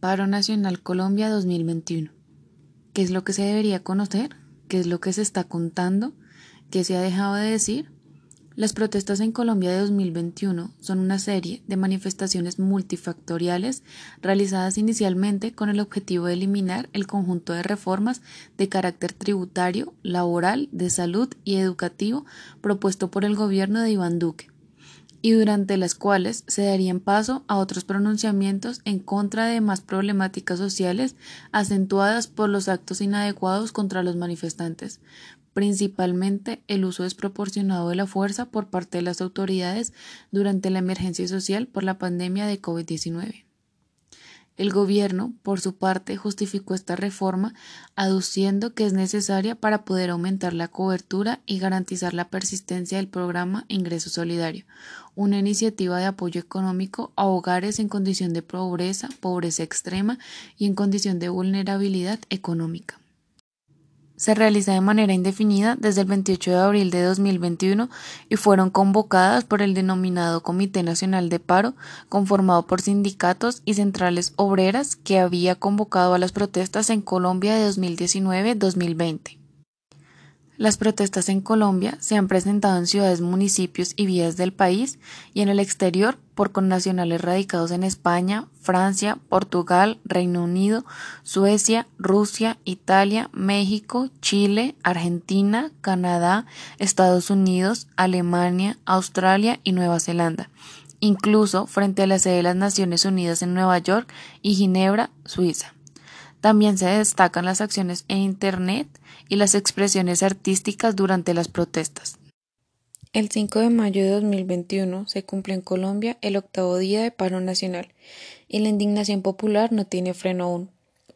Paro Nacional Colombia 2021. ¿Qué es lo que se debería conocer? ¿Qué es lo que se está contando? ¿Qué se ha dejado de decir? Las protestas en Colombia de 2021 son una serie de manifestaciones multifactoriales realizadas inicialmente con el objetivo de eliminar el conjunto de reformas de carácter tributario, laboral, de salud y educativo propuesto por el gobierno de Iván Duque y durante las cuales se darían paso a otros pronunciamientos en contra de más problemáticas sociales acentuadas por los actos inadecuados contra los manifestantes, principalmente el uso desproporcionado de la fuerza por parte de las autoridades durante la emergencia social por la pandemia de COVID-19. El gobierno, por su parte, justificó esta reforma aduciendo que es necesaria para poder aumentar la cobertura y garantizar la persistencia del programa Ingreso Solidario, una iniciativa de apoyo económico a hogares en condición de pobreza, pobreza extrema y en condición de vulnerabilidad económica se realiza de manera indefinida desde el 28 de abril de 2021 y fueron convocadas por el denominado Comité Nacional de Paro, conformado por sindicatos y centrales obreras que había convocado a las protestas en Colombia de 2019-2020. Las protestas en Colombia se han presentado en ciudades, municipios y vías del país y en el exterior por connacionales radicados en España, Francia, Portugal, Reino Unido, Suecia, Rusia, Italia, México, Chile, Argentina, Canadá, Estados Unidos, Alemania, Australia y Nueva Zelanda, incluso frente a la sede de las Naciones Unidas en Nueva York y Ginebra, Suiza. También se destacan las acciones en Internet y las expresiones artísticas durante las protestas. El 5 de mayo de 2021 se cumple en Colombia el octavo día de paro nacional y la indignación popular no tiene freno aún.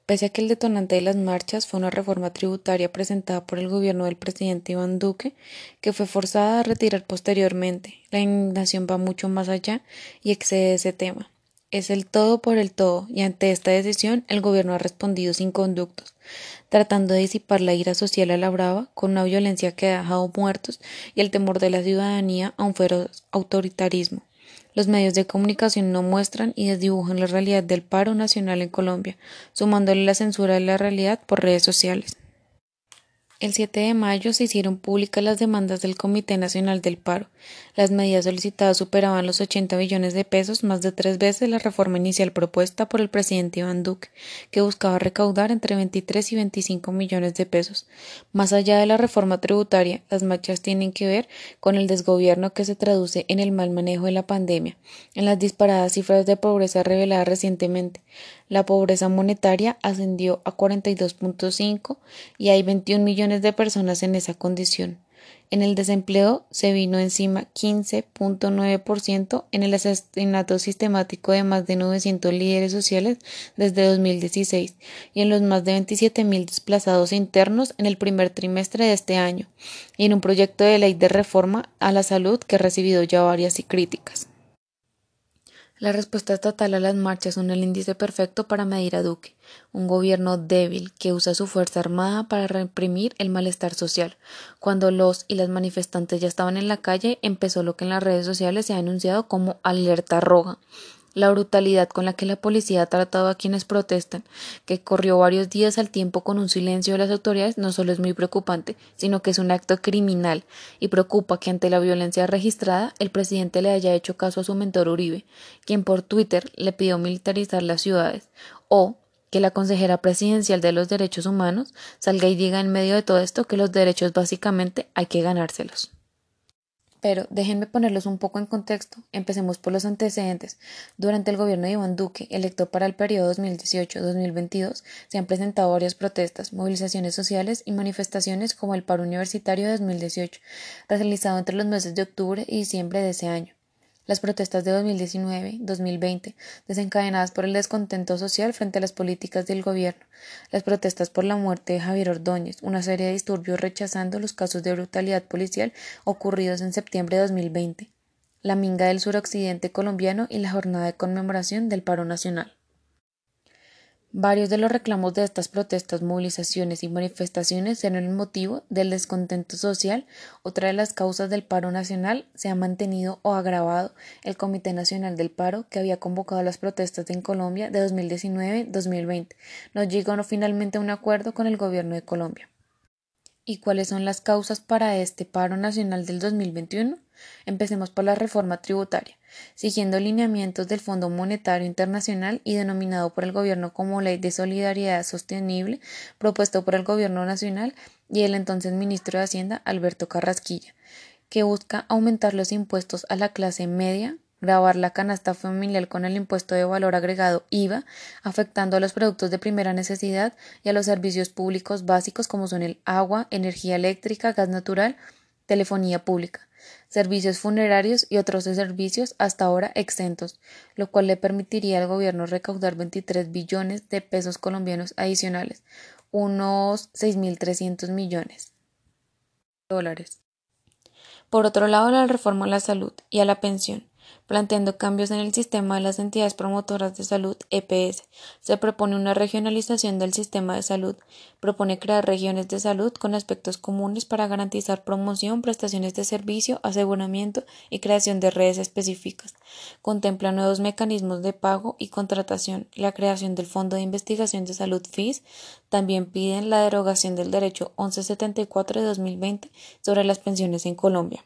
Pese a que el detonante de las marchas fue una reforma tributaria presentada por el gobierno del presidente Iván Duque, que fue forzada a retirar posteriormente, la indignación va mucho más allá y excede ese tema es el todo por el todo y ante esta decisión el gobierno ha respondido sin conductos, tratando de disipar la ira social a la brava con una violencia que ha dejado muertos y el temor de la ciudadanía a un feroz autoritarismo. Los medios de comunicación no muestran y desdibujan la realidad del paro nacional en Colombia, sumándole la censura de la realidad por redes sociales. El 7 de mayo se hicieron públicas las demandas del Comité Nacional del Paro. Las medidas solicitadas superaban los 80 billones de pesos, más de tres veces la reforma inicial propuesta por el presidente Iván Duque, que buscaba recaudar entre 23 y 25 millones de pesos. Más allá de la reforma tributaria, las marchas tienen que ver con el desgobierno que se traduce en el mal manejo de la pandemia, en las disparadas cifras de pobreza reveladas recientemente, la pobreza monetaria ascendió a 42.5 y hay 21 millones de personas en esa condición. En el desempleo se vino encima 15.9% en el asesinato sistemático de más de 900 líderes sociales desde 2016 y en los más de 27.000 desplazados internos en el primer trimestre de este año y en un proyecto de ley de reforma a la salud que ha recibido ya varias críticas. La respuesta estatal a las marchas son el índice perfecto para medir a Duque, un gobierno débil que usa su fuerza armada para reprimir el malestar social. Cuando los y las manifestantes ya estaban en la calle, empezó lo que en las redes sociales se ha anunciado como alerta roja, la brutalidad con la que la policía ha tratado a quienes protestan, que corrió varios días al tiempo con un silencio de las autoridades, no solo es muy preocupante, sino que es un acto criminal y preocupa que ante la violencia registrada el presidente le haya hecho caso a su mentor Uribe, quien por Twitter le pidió militarizar las ciudades, o que la consejera presidencial de los derechos humanos salga y diga en medio de todo esto que los derechos básicamente hay que ganárselos. Pero déjenme ponerlos un poco en contexto. Empecemos por los antecedentes. Durante el gobierno de Iván Duque, electo para el periodo 2018-2022, se han presentado varias protestas, movilizaciones sociales y manifestaciones como el paro universitario de 2018, realizado entre los meses de octubre y diciembre de ese año. Las protestas de 2019-2020, desencadenadas por el descontento social frente a las políticas del gobierno, las protestas por la muerte de Javier Ordóñez, una serie de disturbios rechazando los casos de brutalidad policial ocurridos en septiembre de 2020, la minga del suroccidente colombiano y la jornada de conmemoración del paro nacional. Varios de los reclamos de estas protestas, movilizaciones y manifestaciones eran el motivo del descontento social. Otra de las causas del paro nacional se ha mantenido o agravado el Comité Nacional del Paro, que había convocado las protestas en Colombia de 2019-2020. No llegó finalmente a un acuerdo con el gobierno de Colombia. ¿Y cuáles son las causas para este paro nacional del 2021? Empecemos por la reforma tributaria, siguiendo lineamientos del Fondo Monetario Internacional y denominado por el Gobierno como Ley de Solidaridad Sostenible, propuesto por el Gobierno Nacional y el entonces ministro de Hacienda Alberto Carrasquilla, que busca aumentar los impuestos a la clase media, grabar la canasta familiar con el impuesto de valor agregado IVA, afectando a los productos de primera necesidad y a los servicios públicos básicos como son el agua, energía eléctrica, gas natural, telefonía pública, servicios funerarios y otros servicios hasta ahora exentos, lo cual le permitiría al gobierno recaudar 23 billones de pesos colombianos adicionales, unos 6.300 millones de dólares. Por otro lado, la reforma a la salud y a la pensión planteando cambios en el sistema de las entidades promotoras de salud EPS. Se propone una regionalización del sistema de salud. Propone crear regiones de salud con aspectos comunes para garantizar promoción, prestaciones de servicio, aseguramiento y creación de redes específicas. Contempla nuevos mecanismos de pago y contratación, la creación del Fondo de Investigación de Salud FIS. También piden la derogación del derecho 1174 de 2020 sobre las pensiones en Colombia.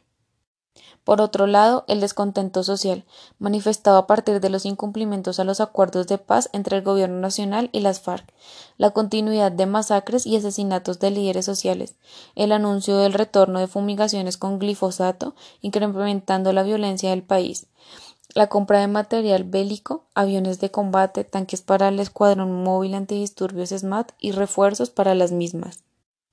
Por otro lado, el descontento social, manifestado a partir de los incumplimientos a los acuerdos de paz entre el Gobierno Nacional y las FARC, la continuidad de masacres y asesinatos de líderes sociales, el anuncio del retorno de fumigaciones con glifosato, incrementando la violencia del país, la compra de material bélico, aviones de combate, tanques para el Escuadrón Móvil Antidisturbios SMAT y refuerzos para las mismas.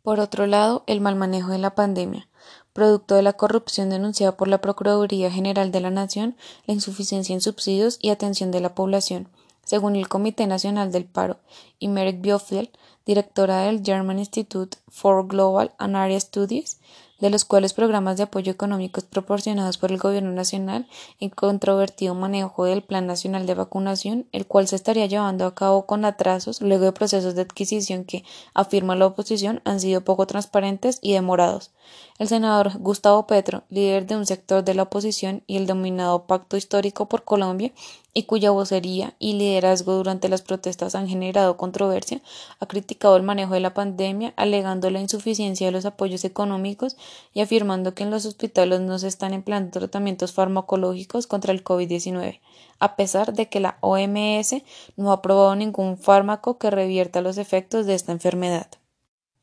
Por otro lado, el mal manejo de la pandemia, producto de la corrupción denunciada por la Procuraduría General de la Nación, la insuficiencia en subsidios y atención de la población, según el Comité Nacional del Paro, y Merrick Biofeld, directora del German Institute for Global and Area Studies, de los cuales programas de apoyo económicos proporcionados por el Gobierno Nacional y controvertido manejo del Plan Nacional de Vacunación, el cual se estaría llevando a cabo con atrasos luego de procesos de adquisición que, afirma la oposición, han sido poco transparentes y demorados. El senador Gustavo Petro, líder de un sector de la oposición y el dominado Pacto Histórico por Colombia, y cuya vocería y liderazgo durante las protestas han generado controversia, ha criticado el manejo de la pandemia, alegando la insuficiencia de los apoyos económicos y afirmando que en los hospitales no se están empleando tratamientos farmacológicos contra el COVID-19, a pesar de que la OMS no ha aprobado ningún fármaco que revierta los efectos de esta enfermedad.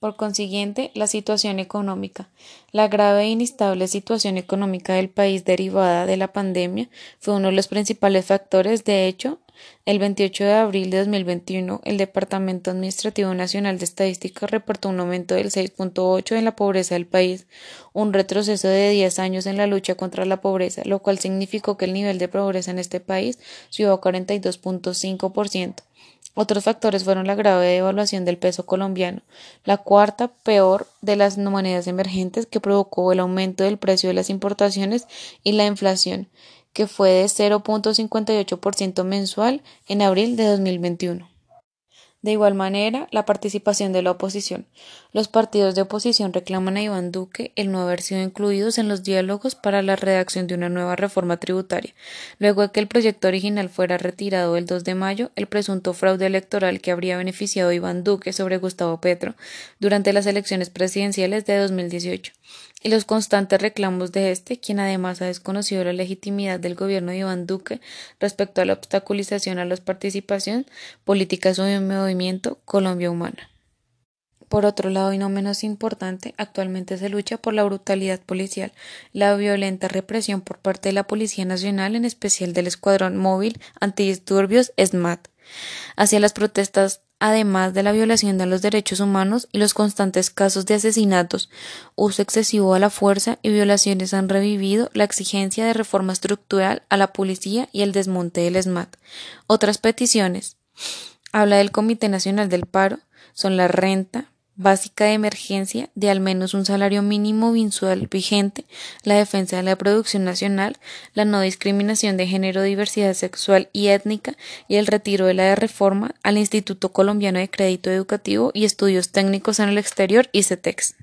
Por consiguiente, la situación económica. La grave e inestable situación económica del país derivada de la pandemia fue uno de los principales factores. De hecho, el 28 de abril de 2021, el Departamento Administrativo Nacional de Estadística reportó un aumento del 6.8 en la pobreza del país, un retroceso de 10 años en la lucha contra la pobreza, lo cual significó que el nivel de pobreza en este país subió a 42.5%. Otros factores fueron la grave devaluación del peso colombiano, la cuarta peor de las monedas emergentes que provocó el aumento del precio de las importaciones y la inflación, que fue de 0.58% mensual en abril de 2021. De igual manera, la participación de la oposición. Los partidos de oposición reclaman a Iván Duque el no haber sido incluidos en los diálogos para la redacción de una nueva reforma tributaria. Luego de que el proyecto original fuera retirado el 2 de mayo, el presunto fraude electoral que habría beneficiado a Iván Duque sobre Gustavo Petro durante las elecciones presidenciales de 2018 y los constantes reclamos de este, quien además ha desconocido la legitimidad del gobierno de Iván Duque respecto a la obstaculización a la participación política sobre el movimiento Colombia Humana. Por otro lado, y no menos importante, actualmente se lucha por la brutalidad policial, la violenta represión por parte de la Policía Nacional, en especial del Escuadrón Móvil Antidisturbios SMAT, hacia las protestas además de la violación de los derechos humanos y los constantes casos de asesinatos, uso excesivo a la fuerza y violaciones han revivido la exigencia de reforma estructural a la policía y el desmonte del SMAT. Otras peticiones. Habla del Comité Nacional del Paro, son la renta, básica de emergencia de al menos un salario mínimo mensual vigente, la defensa de la producción nacional, la no discriminación de género, diversidad sexual y étnica y el retiro de la reforma al Instituto Colombiano de Crédito Educativo y Estudios Técnicos en el Exterior, ICETEX.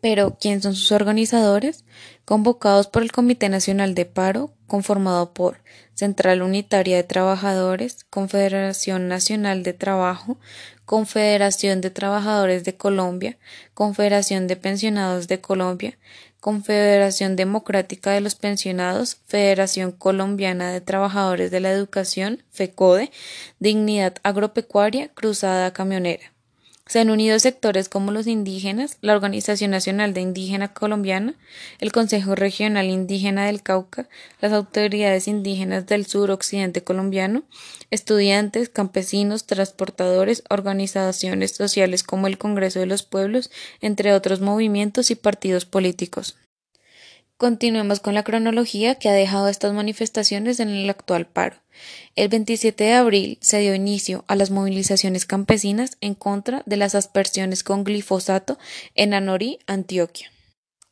Pero, ¿quién son sus organizadores? Convocados por el Comité Nacional de Paro, conformado por Central Unitaria de Trabajadores, Confederación Nacional de Trabajo, Confederación de Trabajadores de Colombia, Confederación de Pensionados de Colombia, Confederación Democrática de los Pensionados, Federación Colombiana de Trabajadores de la Educación, FECODE, Dignidad Agropecuaria, Cruzada Camionera. Se han unido sectores como los indígenas, la Organización Nacional de Indígena Colombiana, el Consejo Regional Indígena del Cauca, las autoridades indígenas del sur occidente colombiano, estudiantes, campesinos, transportadores, organizaciones sociales como el Congreso de los Pueblos, entre otros movimientos y partidos políticos. Continuemos con la cronología que ha dejado estas manifestaciones en el actual paro. El 27 de abril se dio inicio a las movilizaciones campesinas en contra de las aspersiones con glifosato en Anorí, Antioquia.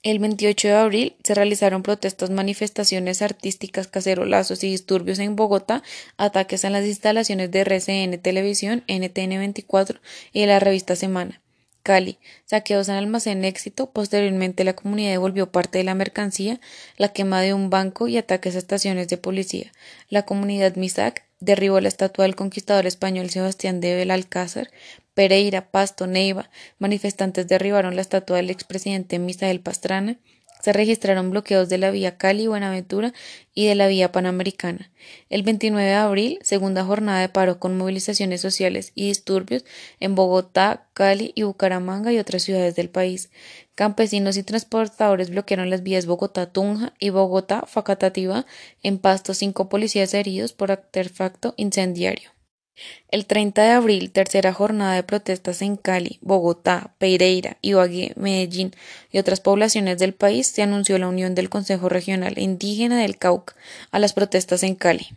El 28 de abril se realizaron protestas, manifestaciones artísticas, cacerolazos y disturbios en Bogotá, ataques a las instalaciones de RCN Televisión, NTN 24 y la revista Semana. Cali, saqueos en almacén éxito, posteriormente la comunidad devolvió parte de la mercancía, la quema de un banco y ataques a estaciones de policía. La comunidad Misac derribó la estatua del conquistador español Sebastián de Belalcázar, Pereira, Pasto, Neiva, manifestantes derribaron la estatua del expresidente Misael Pastrana, se registraron bloqueos de la vía Cali-Buenaventura y de la vía Panamericana. El 29 de abril, segunda jornada de paro con movilizaciones sociales y disturbios en Bogotá, Cali y Bucaramanga y otras ciudades del país. Campesinos y transportadores bloquearon las vías Bogotá-Tunja y Bogotá-Facatativá. En Pasto, cinco policías heridos por artefacto incendiario. El 30 de abril, tercera jornada de protestas en Cali, Bogotá, Pereira, Ibagué, Medellín y otras poblaciones del país, se anunció la unión del Consejo Regional Indígena del Cauca a las protestas en Cali.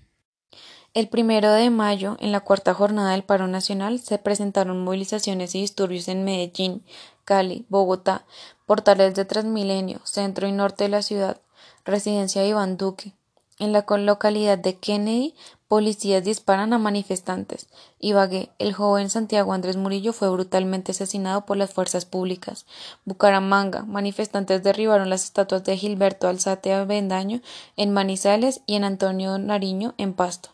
El primero de mayo, en la cuarta jornada del paro nacional, se presentaron movilizaciones y disturbios en Medellín, Cali, Bogotá, portales de Transmilenio, centro y norte de la ciudad, residencia de Iván Duque. En la localidad de Kennedy, Policías disparan a manifestantes. Ibagué, el joven Santiago Andrés Murillo fue brutalmente asesinado por las fuerzas públicas. Bucaramanga, manifestantes derribaron las estatuas de Gilberto Alzate Avendaño en Manizales y en Antonio Nariño en Pasto.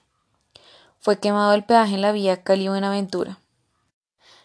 Fue quemado el peaje en la vía Cali-Buenaventura.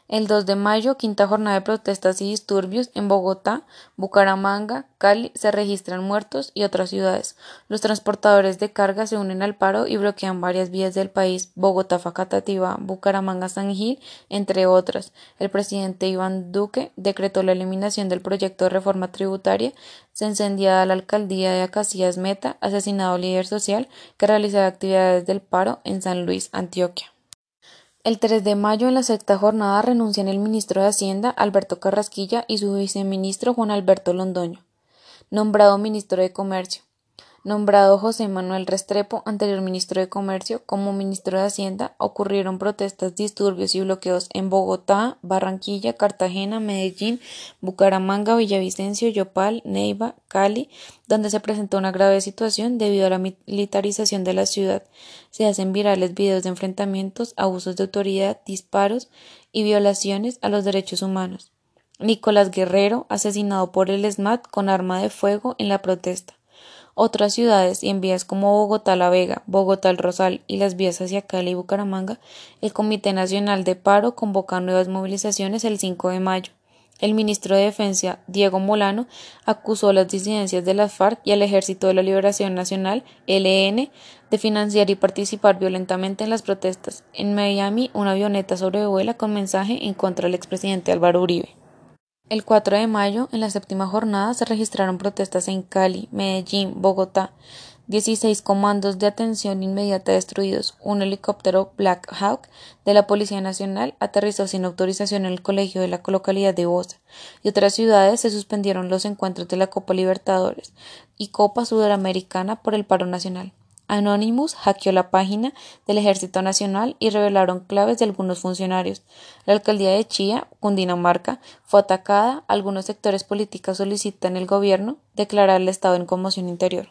El 2 de mayo, quinta jornada de protestas y disturbios en Bogotá, Bucaramanga, Cali se registran muertos y otras ciudades. Los transportadores de carga se unen al paro y bloquean varias vías del país, Bogotá, Facatativá, Bucaramanga, San Gil, entre otras. El presidente Iván Duque decretó la eliminación del proyecto de reforma tributaria. Se encendía la alcaldía de Acacias Meta, asesinado líder social que realizaba actividades del paro en San Luis, Antioquia. El 3 de mayo, en la sexta jornada, renuncian el ministro de Hacienda, Alberto Carrasquilla, y su viceministro, Juan Alberto Londoño, nombrado ministro de Comercio nombrado José Manuel Restrepo, anterior ministro de Comercio, como ministro de Hacienda, ocurrieron protestas, disturbios y bloqueos en Bogotá, Barranquilla, Cartagena, Medellín, Bucaramanga, Villavicencio, Yopal, Neiva, Cali, donde se presentó una grave situación debido a la militarización de la ciudad. Se hacen virales videos de enfrentamientos, abusos de autoridad, disparos y violaciones a los derechos humanos. Nicolás Guerrero, asesinado por el SMAT con arma de fuego en la protesta. Otras ciudades y en vías como Bogotá La Vega, Bogotá Rosal y las vías hacia Cali y Bucaramanga, el Comité Nacional de Paro convoca nuevas movilizaciones el 5 de mayo. El ministro de Defensa, Diego Molano, acusó a las disidencias de las FARC y al Ejército de la Liberación Nacional, LN, de financiar y participar violentamente en las protestas. En Miami, una avioneta sobrevuela con mensaje en contra del expresidente Álvaro Uribe. El 4 de mayo, en la séptima jornada, se registraron protestas en Cali, Medellín, Bogotá. 16 comandos de atención inmediata destruidos. Un helicóptero Black Hawk de la Policía Nacional aterrizó sin autorización en el colegio de la localidad de Bosa. Y otras ciudades se suspendieron los encuentros de la Copa Libertadores y Copa Sudamericana por el paro nacional. Anonymous hackeó la página del Ejército Nacional y revelaron claves de algunos funcionarios. La alcaldía de Chía, Cundinamarca, fue atacada. Algunos sectores políticos solicitan el gobierno declarar el estado en conmoción interior.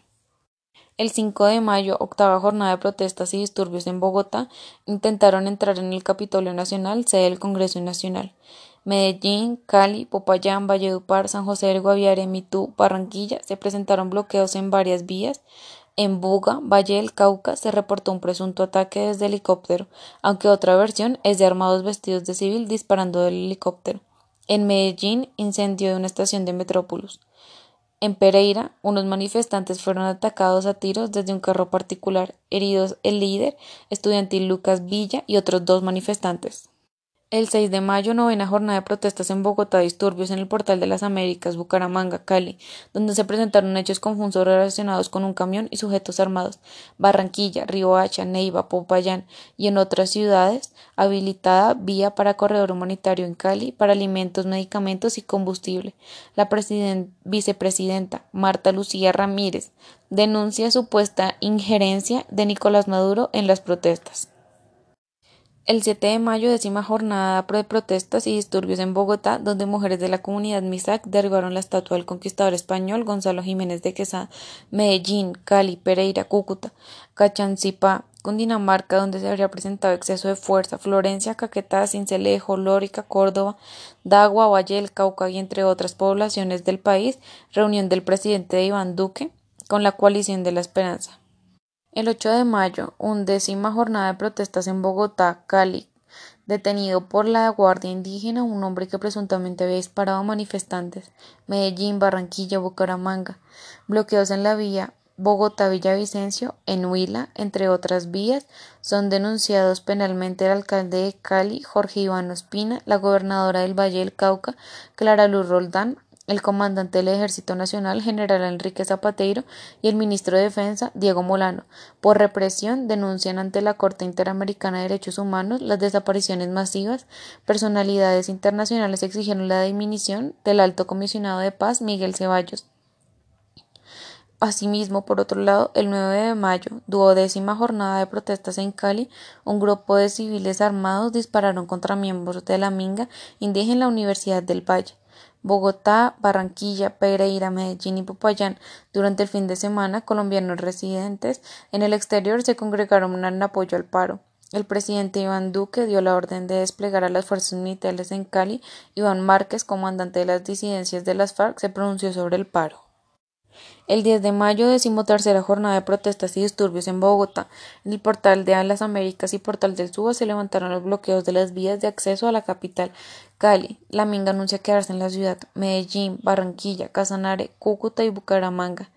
El 5 de mayo, octava jornada de protestas y disturbios en Bogotá, intentaron entrar en el Capitolio Nacional, sede del Congreso Nacional. Medellín, Cali, Popayán, Valledupar, San José del Guaviare, Mitú, Barranquilla se presentaron bloqueos en varias vías. En Buga, Valle del Cauca, se reportó un presunto ataque desde helicóptero, aunque otra versión es de armados vestidos de civil disparando del helicóptero. En Medellín, incendio de una estación de Metrópolis. En Pereira, unos manifestantes fueron atacados a tiros desde un carro particular, heridos el líder estudiantil Lucas Villa y otros dos manifestantes. El 6 de mayo, novena jornada de protestas en Bogotá, disturbios en el Portal de las Américas, Bucaramanga, Cali, donde se presentaron hechos confusos relacionados con un camión y sujetos armados, Barranquilla, Riohacha, Neiva, Popayán y en otras ciudades, habilitada vía para corredor humanitario en Cali para alimentos, medicamentos y combustible. La vicepresidenta Marta Lucía Ramírez denuncia supuesta injerencia de Nicolás Maduro en las protestas. El 7 de mayo, décima jornada de protestas y disturbios en Bogotá, donde mujeres de la comunidad Misac derribaron la estatua del conquistador español Gonzalo Jiménez de Quesada, Medellín, Cali, Pereira, Cúcuta, Cachancipá, Cundinamarca, donde se habría presentado exceso de fuerza, Florencia, Caquetá, Cincelejo, Lórica, Córdoba, Dagua, Valle del Cauca y entre otras poblaciones del país, reunión del presidente Iván Duque con la coalición de la esperanza. El 8 de mayo, undécima jornada de protestas en Bogotá, Cali. Detenido por la Guardia Indígena un hombre que presuntamente había disparado a manifestantes. Medellín, Barranquilla, Bucaramanga. Bloqueos en la vía Bogotá-Villavicencio, en Huila, entre otras vías, son denunciados penalmente el alcalde de Cali, Jorge Iván Ospina, la gobernadora del Valle del Cauca, Clara Luz Roldán, el comandante del Ejército Nacional, general Enrique Zapateiro, y el ministro de Defensa, Diego Molano, por represión, denuncian ante la Corte Interamericana de Derechos Humanos las desapariciones masivas. Personalidades internacionales exigieron la dimisión del alto comisionado de paz, Miguel Ceballos. Asimismo, por otro lado, el 9 de mayo, duodécima jornada de protestas en Cali, un grupo de civiles armados dispararon contra miembros de la Minga indígena en la Universidad del Valle. Bogotá, Barranquilla, Pereira, Medellín y Popayán. Durante el fin de semana, colombianos residentes en el exterior se congregaron en apoyo al paro. El presidente Iván Duque dio la orden de desplegar a las fuerzas militares en Cali. Iván Márquez, comandante de las disidencias de las FARC, se pronunció sobre el paro. El 10 de mayo, decimotercera jornada de protestas y disturbios en Bogotá. En el portal de las Américas y portal del Suba se levantaron los bloqueos de las vías de acceso a la capital. Cali, La Minga anuncia quedarse en la ciudad. Medellín, Barranquilla, Casanare, Cúcuta y Bucaramanga.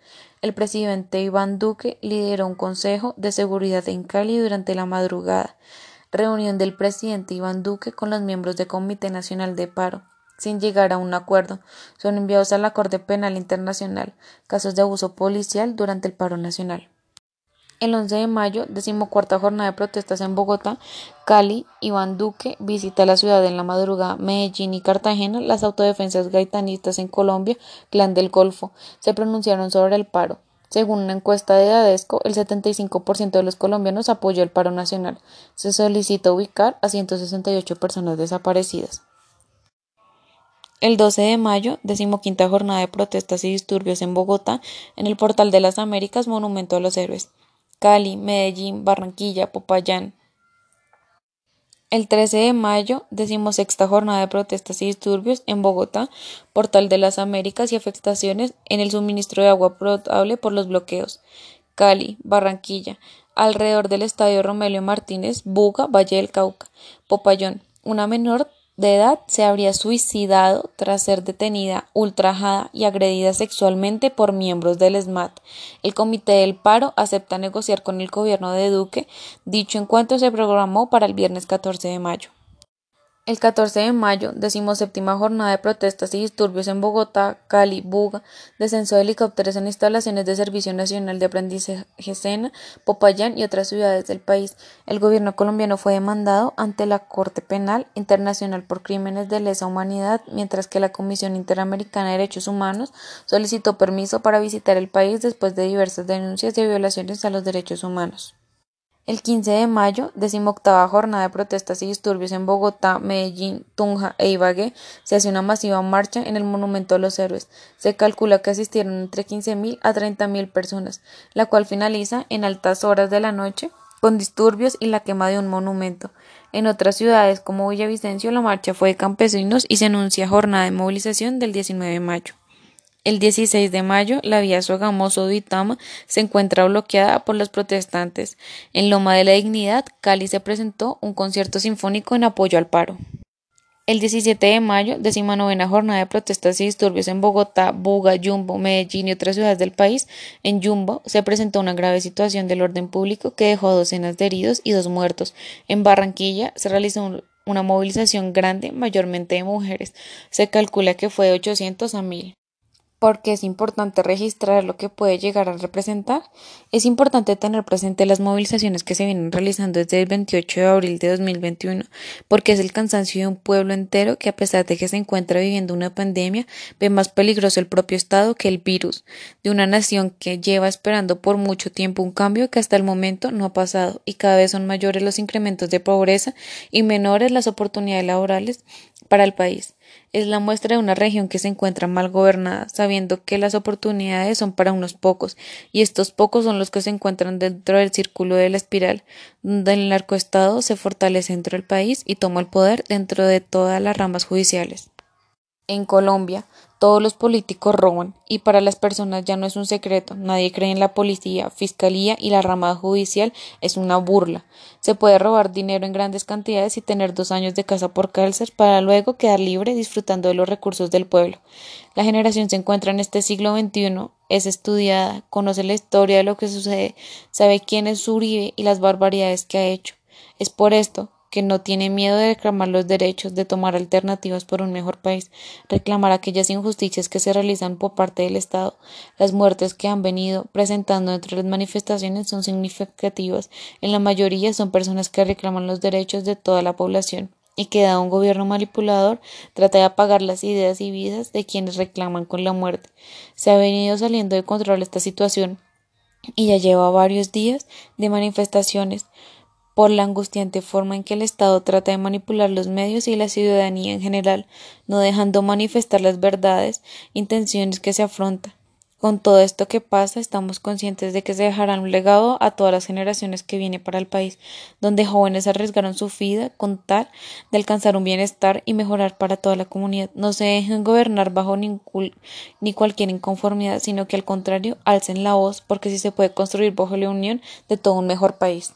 El presidente Iván Duque lideró un consejo de seguridad en Cali durante la madrugada. Reunión del presidente Iván Duque con los miembros del Comité Nacional de Paro sin llegar a un acuerdo. Son enviados a la Corte Penal Internacional casos de abuso policial durante el paro nacional. El 11 de mayo, decimocuarta jornada de protestas en Bogotá, Cali, Iván Duque visita la ciudad en la madrugada, Medellín y Cartagena, las autodefensas gaitanistas en Colombia, Clan del Golfo, se pronunciaron sobre el paro. Según una encuesta de Dadesco, el 75% de los colombianos apoyó el paro nacional. Se solicita ubicar a 168 personas desaparecidas. El 12 de mayo, decimoquinta jornada de protestas y disturbios en Bogotá, en el Portal de las Américas, Monumento a los Héroes. Cali, Medellín, Barranquilla, Popayán. El 13 de mayo, decimosexta jornada de protestas y disturbios en Bogotá, Portal de las Américas y afectaciones en el suministro de agua potable por los bloqueos. Cali, Barranquilla, alrededor del estadio Romelio Martínez, Buga, Valle del Cauca, Popayón. Una menor de edad se habría suicidado tras ser detenida, ultrajada y agredida sexualmente por miembros del SMAT. El Comité del Paro acepta negociar con el gobierno de Duque. Dicho encuentro se programó para el viernes 14 de mayo. El 14 de mayo, decimoséptima jornada de protestas y disturbios en Bogotá, Cali, Buga, descenso de helicópteros en instalaciones de Servicio Nacional de Aprendizaje Sena, Popayán y otras ciudades del país. El gobierno colombiano fue demandado ante la Corte Penal Internacional por crímenes de lesa humanidad, mientras que la Comisión Interamericana de Derechos Humanos solicitó permiso para visitar el país después de diversas denuncias de violaciones a los derechos humanos. El 15 de mayo, decimoctava jornada de protestas y disturbios en Bogotá, Medellín, Tunja e Ibagué, se hace una masiva marcha en el Monumento a los Héroes. Se calcula que asistieron entre 15.000 a 30.000 personas, la cual finaliza en altas horas de la noche con disturbios y la quema de un monumento. En otras ciudades como Villavicencio la marcha fue de campesinos y se anuncia jornada de movilización del 19 de mayo. El 16 de mayo, la vía Sogamoso-Duitama se encuentra bloqueada por los protestantes. En Loma de la Dignidad, Cali se presentó un concierto sinfónico en apoyo al paro. El 17 de mayo, decimanovena jornada de protestas y disturbios en Bogotá, Buga, Yumbo, Medellín y otras ciudades del país. En Yumbo se presentó una grave situación del orden público que dejó docenas de heridos y dos muertos. En Barranquilla se realizó una movilización grande, mayormente de mujeres. Se calcula que fue de 800 a 1000 porque es importante registrar lo que puede llegar a representar. Es importante tener presente las movilizaciones que se vienen realizando desde el 28 de abril de 2021, porque es el cansancio de un pueblo entero que a pesar de que se encuentra viviendo una pandemia, ve más peligroso el propio Estado que el virus, de una nación que lleva esperando por mucho tiempo un cambio que hasta el momento no ha pasado y cada vez son mayores los incrementos de pobreza y menores las oportunidades laborales para el país es la muestra de una región que se encuentra mal gobernada, sabiendo que las oportunidades son para unos pocos, y estos pocos son los que se encuentran dentro del círculo de la espiral, donde el narcoestado se fortalece dentro del país y toma el poder dentro de todas las ramas judiciales. En Colombia, todos los políticos roban y para las personas ya no es un secreto. Nadie cree en la policía, fiscalía y la rama judicial es una burla. Se puede robar dinero en grandes cantidades y tener dos años de casa por cárcel para luego quedar libre disfrutando de los recursos del pueblo. La generación se encuentra en este siglo XXI, es estudiada, conoce la historia de lo que sucede, sabe quién es Uribe y las barbaridades que ha hecho. Es por esto que no tiene miedo de reclamar los derechos, de tomar alternativas por un mejor país, reclamar aquellas injusticias que se realizan por parte del Estado. Las muertes que han venido presentando entre las manifestaciones son significativas. En la mayoría son personas que reclaman los derechos de toda la población y que da un gobierno manipulador trata de apagar las ideas y vidas de quienes reclaman con la muerte. Se ha venido saliendo de control esta situación y ya lleva varios días de manifestaciones por la angustiante forma en que el Estado trata de manipular los medios y la ciudadanía en general, no dejando manifestar las verdades, intenciones que se afrontan. Con todo esto que pasa, estamos conscientes de que se dejará un legado a todas las generaciones que vienen para el país, donde jóvenes arriesgaron su vida con tal de alcanzar un bienestar y mejorar para toda la comunidad. No se dejen gobernar bajo ni cualquier inconformidad, sino que al contrario, alcen la voz, porque si se puede construir bajo la unión de todo un mejor país.